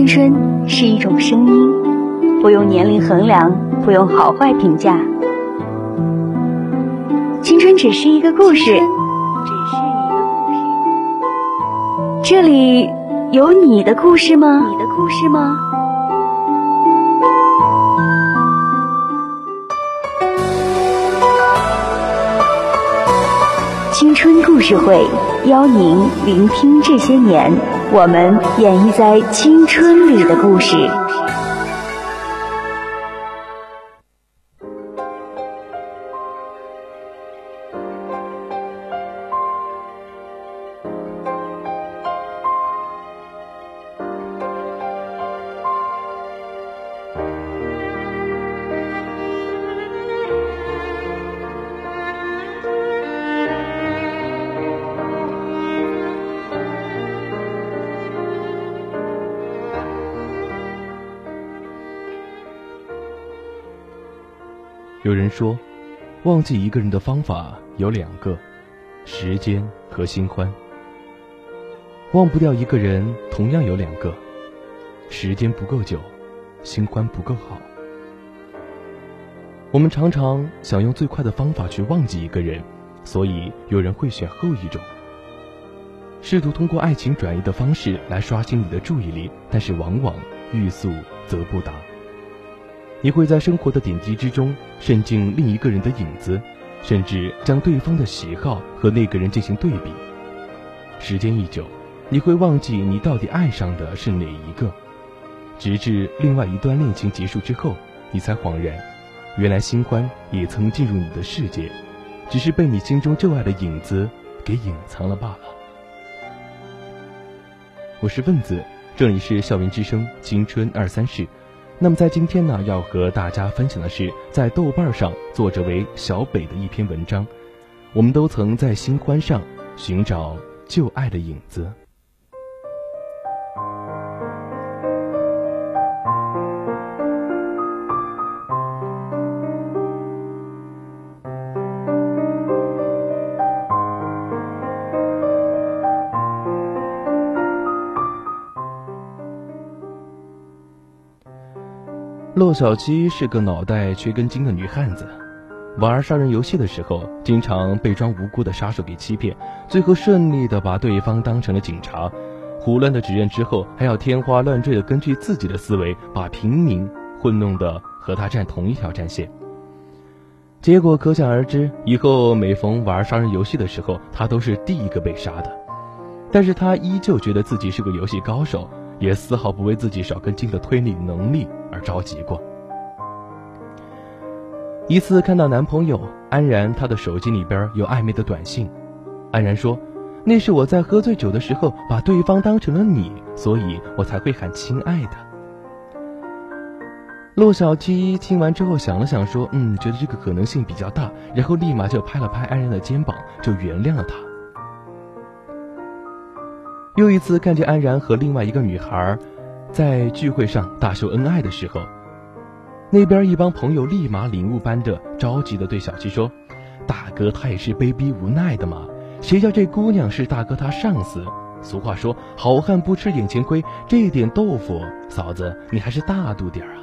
青春是一种声音，不用年龄衡量，不用好坏评价。青春只是一个故事，只是一个故事。这里有你的故事吗？你的故事吗？青春故事会邀您聆听这些年我们演绎在青春里的故事。有人说，忘记一个人的方法有两个：时间和新欢。忘不掉一个人，同样有两个：时间不够久，新欢不够好。我们常常想用最快的方法去忘记一个人，所以有人会选后一种，试图通过爱情转移的方式来刷新你的注意力，但是往往欲速则不达。你会在生活的点滴之中渗进另一个人的影子，甚至将对方的喜好和那个人进行对比。时间一久，你会忘记你到底爱上的是哪一个，直至另外一段恋情结束之后，你才恍然，原来新欢也曾进入你的世界，只是被你心中旧爱的影子给隐藏了罢了。我是问子，这里是校园之声青春二三事。那么在今天呢，要和大家分享的是在豆瓣上作者为小北的一篇文章。我们都曾在新欢上寻找旧爱的影子。骆小七是个脑袋缺根筋的女汉子，玩杀人游戏的时候，经常被装无辜的杀手给欺骗，最后顺利的把对方当成了警察，胡乱的指认之后，还要天花乱坠的根据自己的思维，把平民混弄的和他站同一条战线。结果可想而知，以后每逢玩杀人游戏的时候，他都是第一个被杀的。但是他依旧觉得自己是个游戏高手。也丝毫不为自己少根筋的推理能力而着急过。一次看到男朋友安然他的手机里边有暧昧的短信，安然说：“那是我在喝醉酒的时候把对方当成了你，所以我才会喊亲爱的。”陆小七听完之后想了想说：“嗯，觉得这个可能性比较大。”然后立马就拍了拍安然的肩膀，就原谅了他。又一次看见安然和另外一个女孩在聚会上大秀恩爱的时候，那边一帮朋友立马领悟般的着急的对小七说：“大哥他也是被逼无奈的嘛，谁叫这姑娘是大哥他上司？俗话说好汉不吃眼前亏，这点豆腐，嫂子你还是大度点啊！”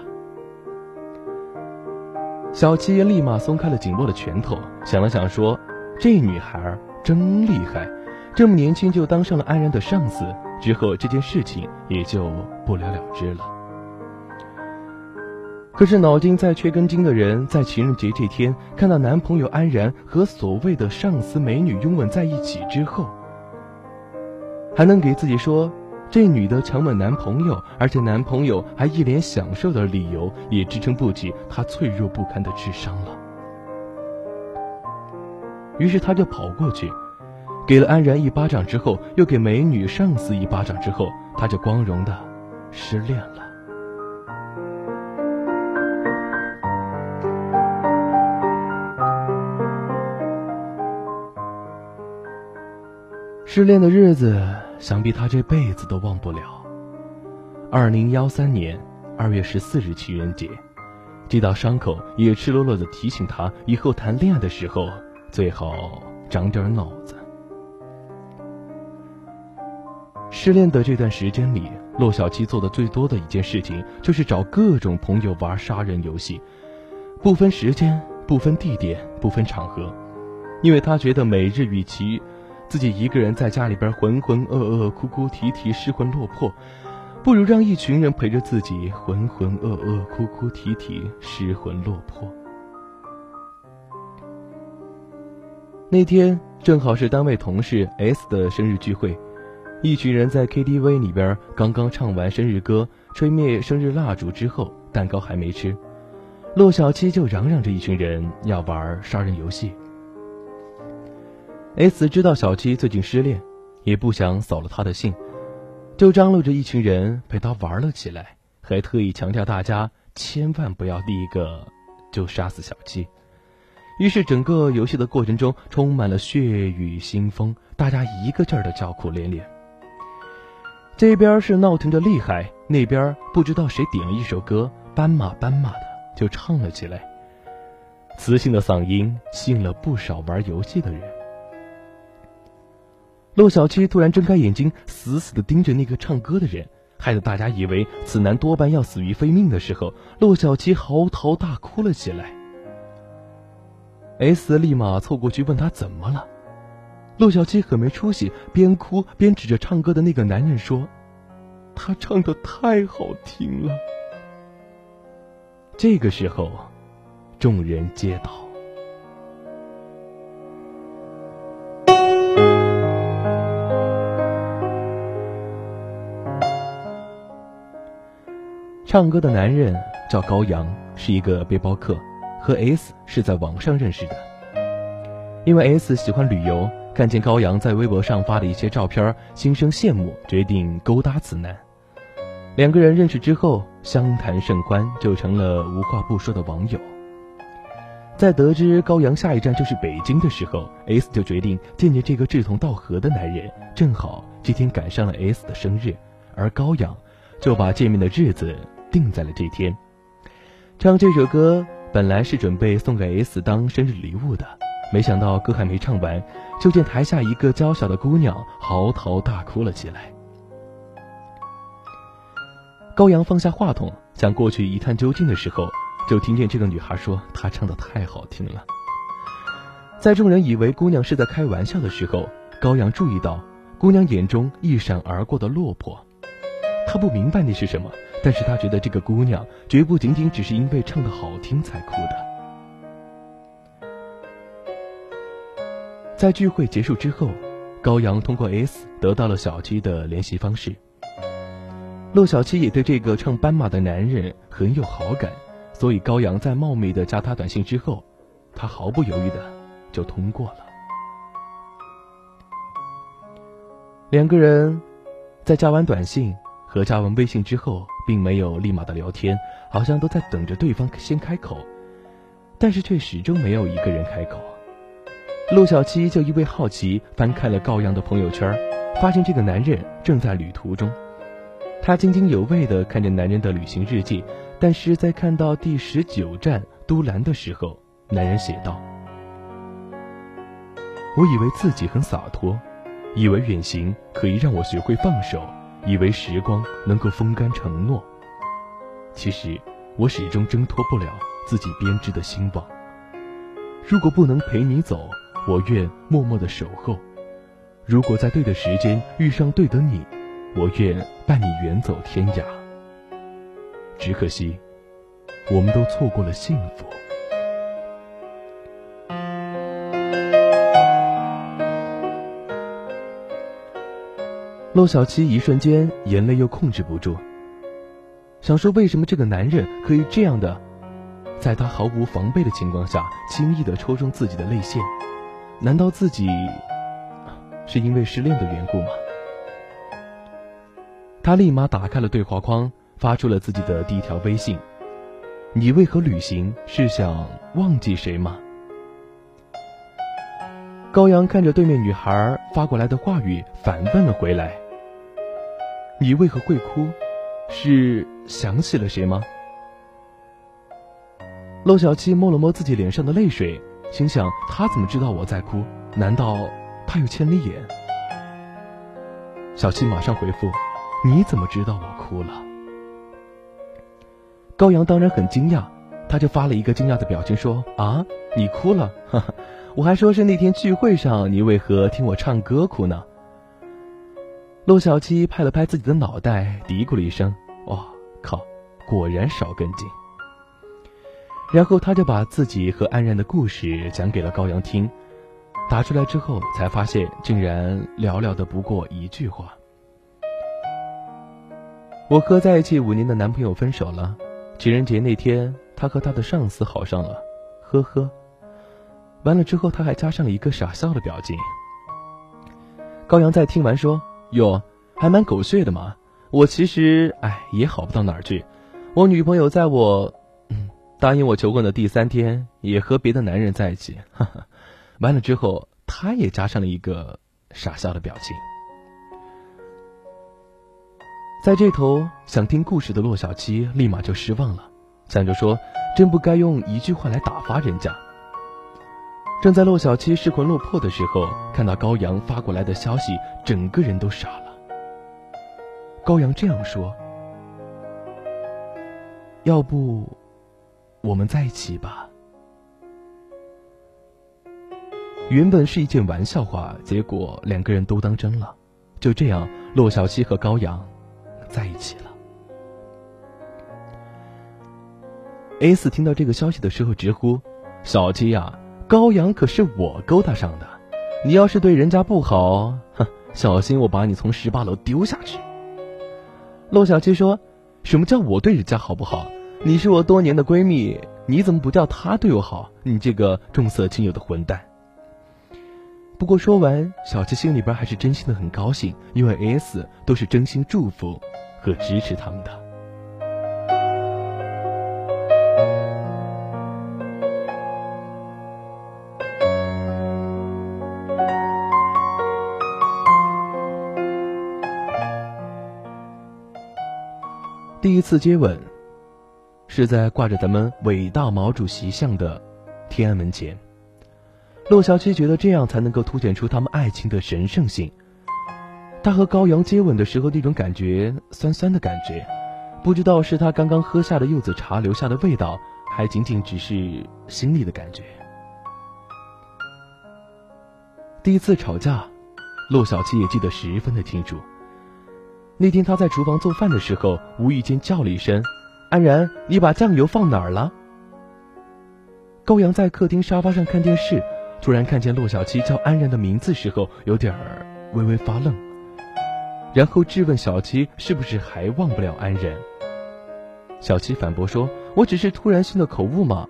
小七立马松开了紧握的拳头，想了想说：“这女孩真厉害。”这么年轻就当上了安然的上司，之后这件事情也就不了了之了。可是脑筋再缺根筋的人，在情人节这天看到男朋友安然和所谓的上司美女拥吻在一起之后，还能给自己说这女的强吻男朋友，而且男朋友还一脸享受的理由，也支撑不起她脆弱不堪的智商了。于是他就跑过去。给了安然一巴掌之后，又给美女上司一巴掌之后，他就光荣的失恋了。失恋的日子，想必他这辈子都忘不了。二零幺三年二月十四日情人节，这道伤口也赤裸裸的提醒他，以后谈恋爱的时候最好长点脑子。失恋的这段时间里，骆小七做的最多的一件事情就是找各种朋友玩杀人游戏，不分时间、不分地点、不分场合，因为他觉得每日与其自己一个人在家里边浑浑噩噩、哭哭啼啼、失魂落魄，不如让一群人陪着自己浑浑噩噩、哭哭啼啼、失魂落魄。那天正好是单位同事 S 的生日聚会。一群人在 KTV 里边刚刚唱完生日歌，吹灭生日蜡烛之后，蛋糕还没吃，骆小七就嚷嚷着一群人要玩杀人游戏。S 知道小七最近失恋，也不想扫了他的兴，就张罗着一群人陪他玩了起来，还特意强调大家千万不要第一个就杀死小七。于是整个游戏的过程中充满了血雨腥风，大家一个劲儿的叫苦连连。这边是闹腾的厉害，那边不知道谁点了一首歌，斑马斑马的就唱了起来。磁性的嗓音吸引了不少玩游戏的人。陆小七突然睁开眼睛，死死的盯着那个唱歌的人，害得大家以为此男多半要死于非命的时候，陆小七嚎啕大哭了起来。S 立马凑过去问他怎么了。陆小七很没出息，边哭边指着唱歌的那个男人说：“他唱的太好听了。”这个时候，众人皆倒。唱歌的男人叫高阳，是一个背包客，和 S 是在网上认识的。因为 S 喜欢旅游。看见高阳在微博上发的一些照片，心生羡慕，决定勾搭此男。两个人认识之后，相谈甚欢，就成了无话不说的网友。在得知高阳下一站就是北京的时候，S 就决定见见这个志同道合的男人。正好这天赶上了 S 的生日，而高阳就把见面的日子定在了这天。唱这首歌本来是准备送给 S 当生日礼物的。没想到歌还没唱完，就见台下一个娇小的姑娘嚎啕大哭了起来。高阳放下话筒，想过去一探究竟的时候，就听见这个女孩说：“她唱的太好听了。”在众人以为姑娘是在开玩笑的时候，高阳注意到姑娘眼中一闪而过的落魄。他不明白那是什么，但是他觉得这个姑娘绝不仅仅只是因为唱的好听才哭的。在聚会结束之后，高阳通过 S 得到了小七的联系方式。陆小七也对这个唱斑马的男人很有好感，所以高阳在冒昧的加他短信之后，他毫不犹豫的就通过了。两个人在加完短信和加完微信之后，并没有立马的聊天，好像都在等着对方先开口，但是却始终没有一个人开口。陆小七就因为好奇翻看了高阳的朋友圈，发现这个男人正在旅途中。他津津有味地看着男人的旅行日记，但是在看到第十九站都兰的时候，男人写道：“我以为自己很洒脱，以为远行可以让我学会放手，以为时光能够风干承诺。其实我始终挣脱不了自己编织的心网。如果不能陪你走。”我愿默默的守候，如果在对的时间遇上对的你，我愿伴你远走天涯。只可惜，我们都错过了幸福。陆小七一瞬间眼泪又控制不住，想说为什么这个男人可以这样的，在他毫无防备的情况下，轻易的戳中自己的泪腺。难道自己是因为失恋的缘故吗？他立马打开了对话框，发出了自己的第一条微信：“你为何旅行？是想忘记谁吗？”高阳看着对面女孩发过来的话语，反问了回来：“你为何会哭？是想起了谁吗？”陆小七摸了摸自己脸上的泪水。心想，他怎么知道我在哭？难道他有千里眼？小七马上回复：“你怎么知道我哭了？”高阳当然很惊讶，他就发了一个惊讶的表情说：“啊，你哭了？哈哈，我还说是那天聚会上你为何听我唱歌哭呢？”陆小七拍了拍自己的脑袋，嘀咕了一声：“哇靠，果然少根筋。”然后他就把自己和安然的故事讲给了高阳听，打出来之后才发现，竟然寥寥的不过一句话：“我和在一起五年的男朋友分手了。”情人节那天，他和他的上司好上了，呵呵。完了之后，他还加上了一个傻笑的表情。高阳在听完说：“哟，还蛮狗血的嘛。我其实，哎，也好不到哪儿去。我女朋友在我答应我求婚的第三天，也和别的男人在一起。哈哈。完了之后，他也加上了一个傻笑的表情。在这头想听故事的洛小七立马就失望了，想着说：“真不该用一句话来打发人家。”正在洛小七失魂落魄的时候，看到高阳发过来的消息，整个人都傻了。高阳这样说：“要不，我们在一起吧。”原本是一件玩笑话，结果两个人都当真了。就这样，洛小七和高阳。在一起了。S 听到这个消息的时候直呼：“小七呀，高阳可是我勾搭上的，你要是对人家不好，哼，小心我把你从十八楼丢下去。”洛小七说：“什么叫我对人家好不好？你是我多年的闺蜜，你怎么不叫她对我好？你这个重色轻友的混蛋！”不过说完，小七心里边还是真心的很高兴，因为 S 都是真心祝福和支持他们的。第一次接吻，是在挂着咱们伟大毛主席像的天安门前。洛小七觉得这样才能够凸显出他们爱情的神圣性。他和高阳接吻的时候，那种感觉酸酸的感觉，不知道是他刚刚喝下的柚子茶留下的味道，还仅仅只是心里的感觉。第一次吵架，洛小七也记得十分的清楚。那天他在厨房做饭的时候，无意间叫了一声：“安然，你把酱油放哪儿了？”高阳在客厅沙发上看电视。突然看见洛小七叫安然的名字时候，有点儿微微发愣，然后质问小七是不是还忘不了安然。小七反驳说：“我只是突然性的口误嘛。”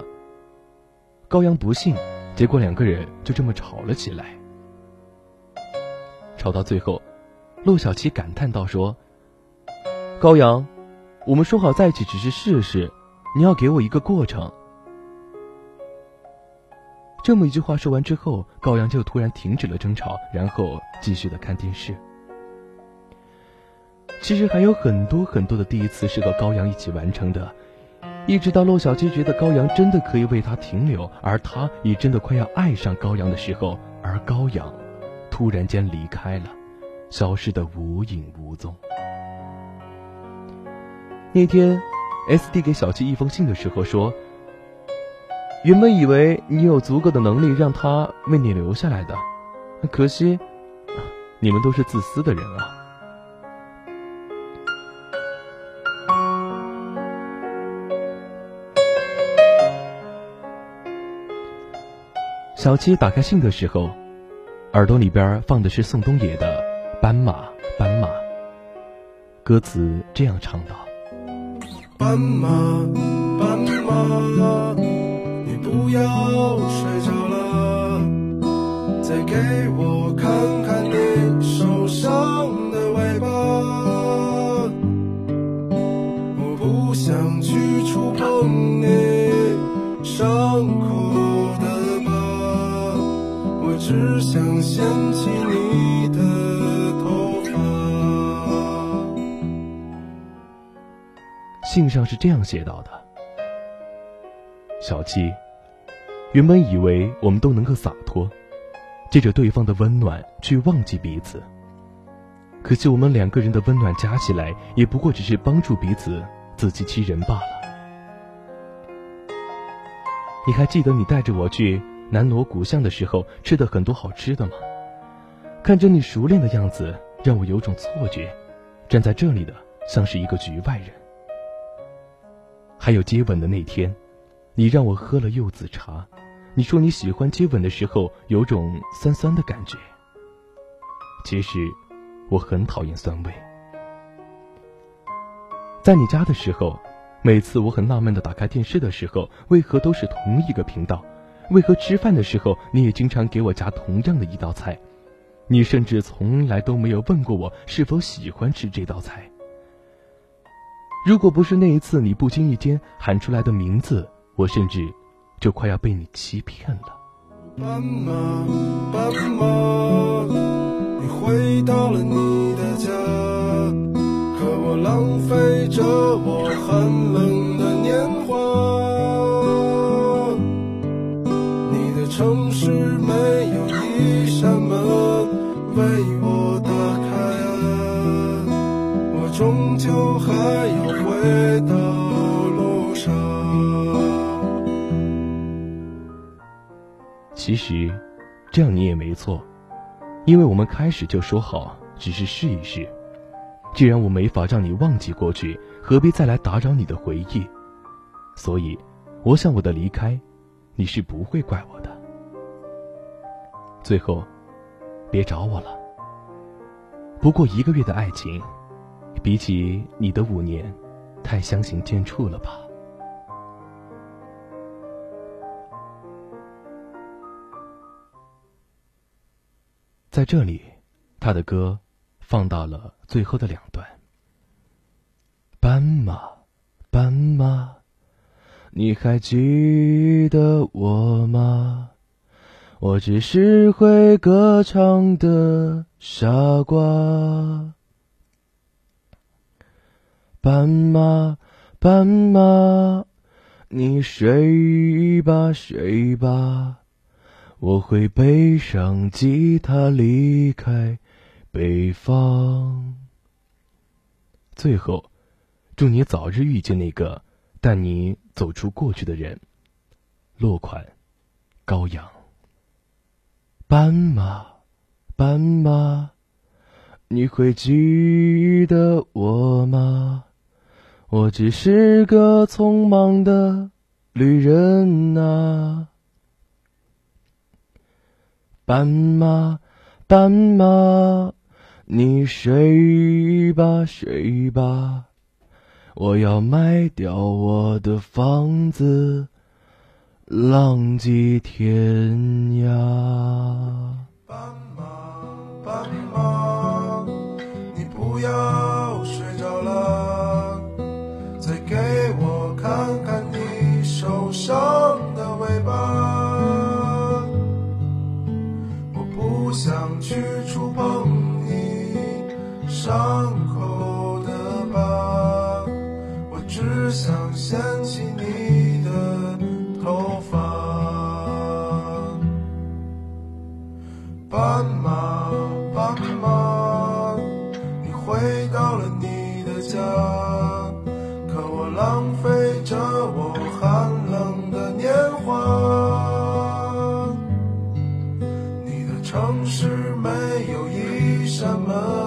高阳不信，结果两个人就这么吵了起来。吵到最后，洛小七感叹道：“说，高阳，我们说好在一起只是试试，你要给我一个过程。”这么一句话说完之后，高阳就突然停止了争吵，然后继续的看电视。其实还有很多很多的第一次是和高阳一起完成的，一直到洛小七觉得高阳真的可以为他停留，而他也真的快要爱上高阳的时候，而高阳突然间离开了，消失的无影无踪。那天，S 递给小七一封信的时候说。原本以为你有足够的能力让他为你留下来的，可惜，你们都是自私的人啊！小七打开信的时候，耳朵里边放的是宋冬野的《斑马斑马》，歌词这样唱道：斑马斑马。你不要睡着是这样写到的：小七。原本以为我们都能够洒脱，借着对方的温暖去忘记彼此，可惜我们两个人的温暖加起来，也不过只是帮助彼此自欺欺人罢了。你还记得你带着我去南锣鼓巷的时候吃的很多好吃的吗？看着你熟练的样子，让我有种错觉，站在这里的像是一个局外人。还有接吻的那天，你让我喝了柚子茶，你说你喜欢接吻的时候有种酸酸的感觉。其实。我很讨厌酸味。在你家的时候，每次我很纳闷的打开电视的时候，为何都是同一个频道？为何吃饭的时候你也经常给我夹同样的一道菜？你甚至从来都没有问过我是否喜欢吃这道菜。如果不是那一次你不经意间喊出来的名字，我甚至就快要被你欺骗了。斑马，斑马。你回到了你的家，可我浪费着我寒冷其实，这样你也没错。因为我们开始就说好，只是试一试。既然我没法让你忘记过去，何必再来打扰你的回忆？所以，我想我的离开，你是不会怪我的。最后，别找我了。不过一个月的爱情，比起你的五年，太相形见绌了吧。在这里，他的歌放到了最后的两段。斑马，斑马，你还记得我吗？我只是会歌唱的傻瓜。斑马，斑马，你睡吧，睡吧。我会背上吉他离开北方。最后，祝你早日遇见那个带你走出过去的人。落款：高阳。斑马，斑马，你会记得我吗？我只是个匆忙的旅人啊。斑马，斑马，你睡吧，睡吧，我要卖掉我的房子，浪迹天涯。有一扇门。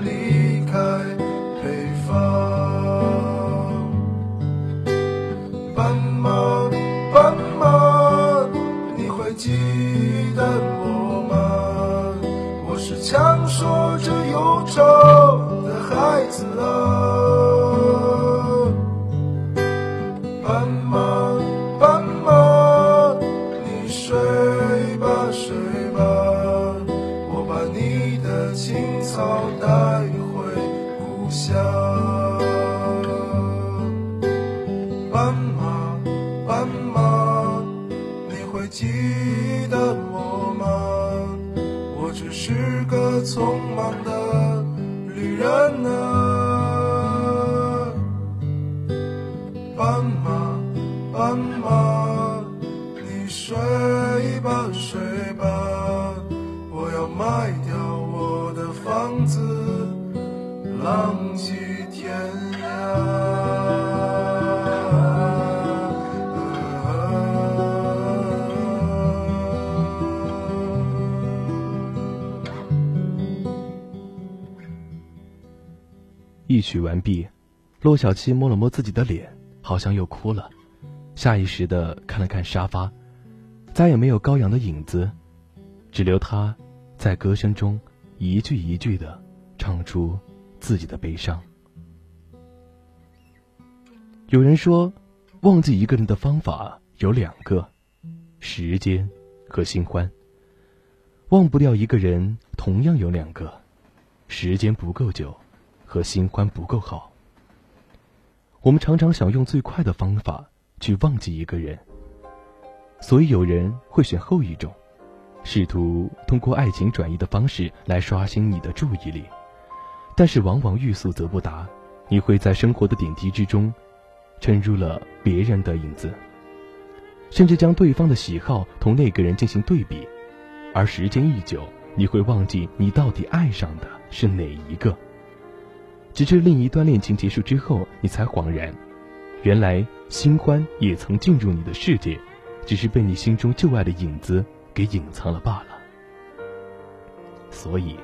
他个一曲完毕，骆小七摸了摸自己的脸，好像又哭了，下意识的看了看沙发，再也没有高阳的影子，只留他在歌声中一句一句的唱出自己的悲伤。有人说，忘记一个人的方法有两个：时间和新欢。忘不掉一个人，同样有两个：时间不够久。和新欢不够好，我们常常想用最快的方法去忘记一个人，所以有人会选后一种，试图通过爱情转移的方式来刷新你的注意力，但是往往欲速则不达，你会在生活的点滴之中，沉入了别人的影子，甚至将对方的喜好同那个人进行对比，而时间一久，你会忘记你到底爱上的是哪一个。直至另一段恋情结束之后，你才恍然，原来新欢也曾进入你的世界，只是被你心中旧爱的影子给隐藏了罢了。所以，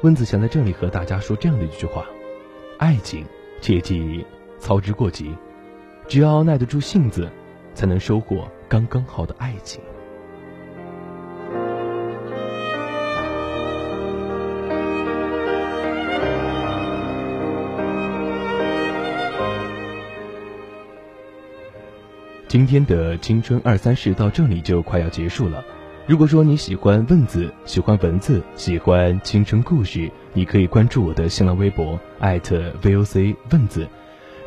温子想在这里和大家说这样的一句话：爱情切忌操之过急，只要耐得住性子，才能收获刚刚好的爱情。今天的青春二三事到这里就快要结束了。如果说你喜欢问字，喜欢文字，喜欢青春故事，你可以关注我的新浪微博 @VOC 问字。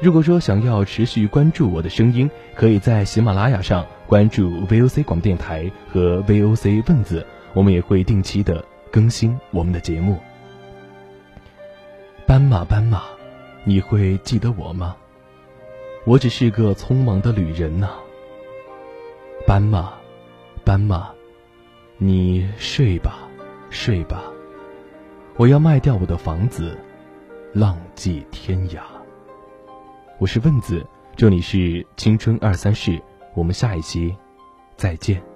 如果说想要持续关注我的声音，可以在喜马拉雅上关注 VOC 广播电台和 VOC 问字，我们也会定期的更新我们的节目。斑马，斑马，你会记得我吗？我只是个匆忙的旅人呐，斑马，斑马，你睡吧，睡吧，我要卖掉我的房子，浪迹天涯。我是问子，这里是青春二三事，我们下一期再见。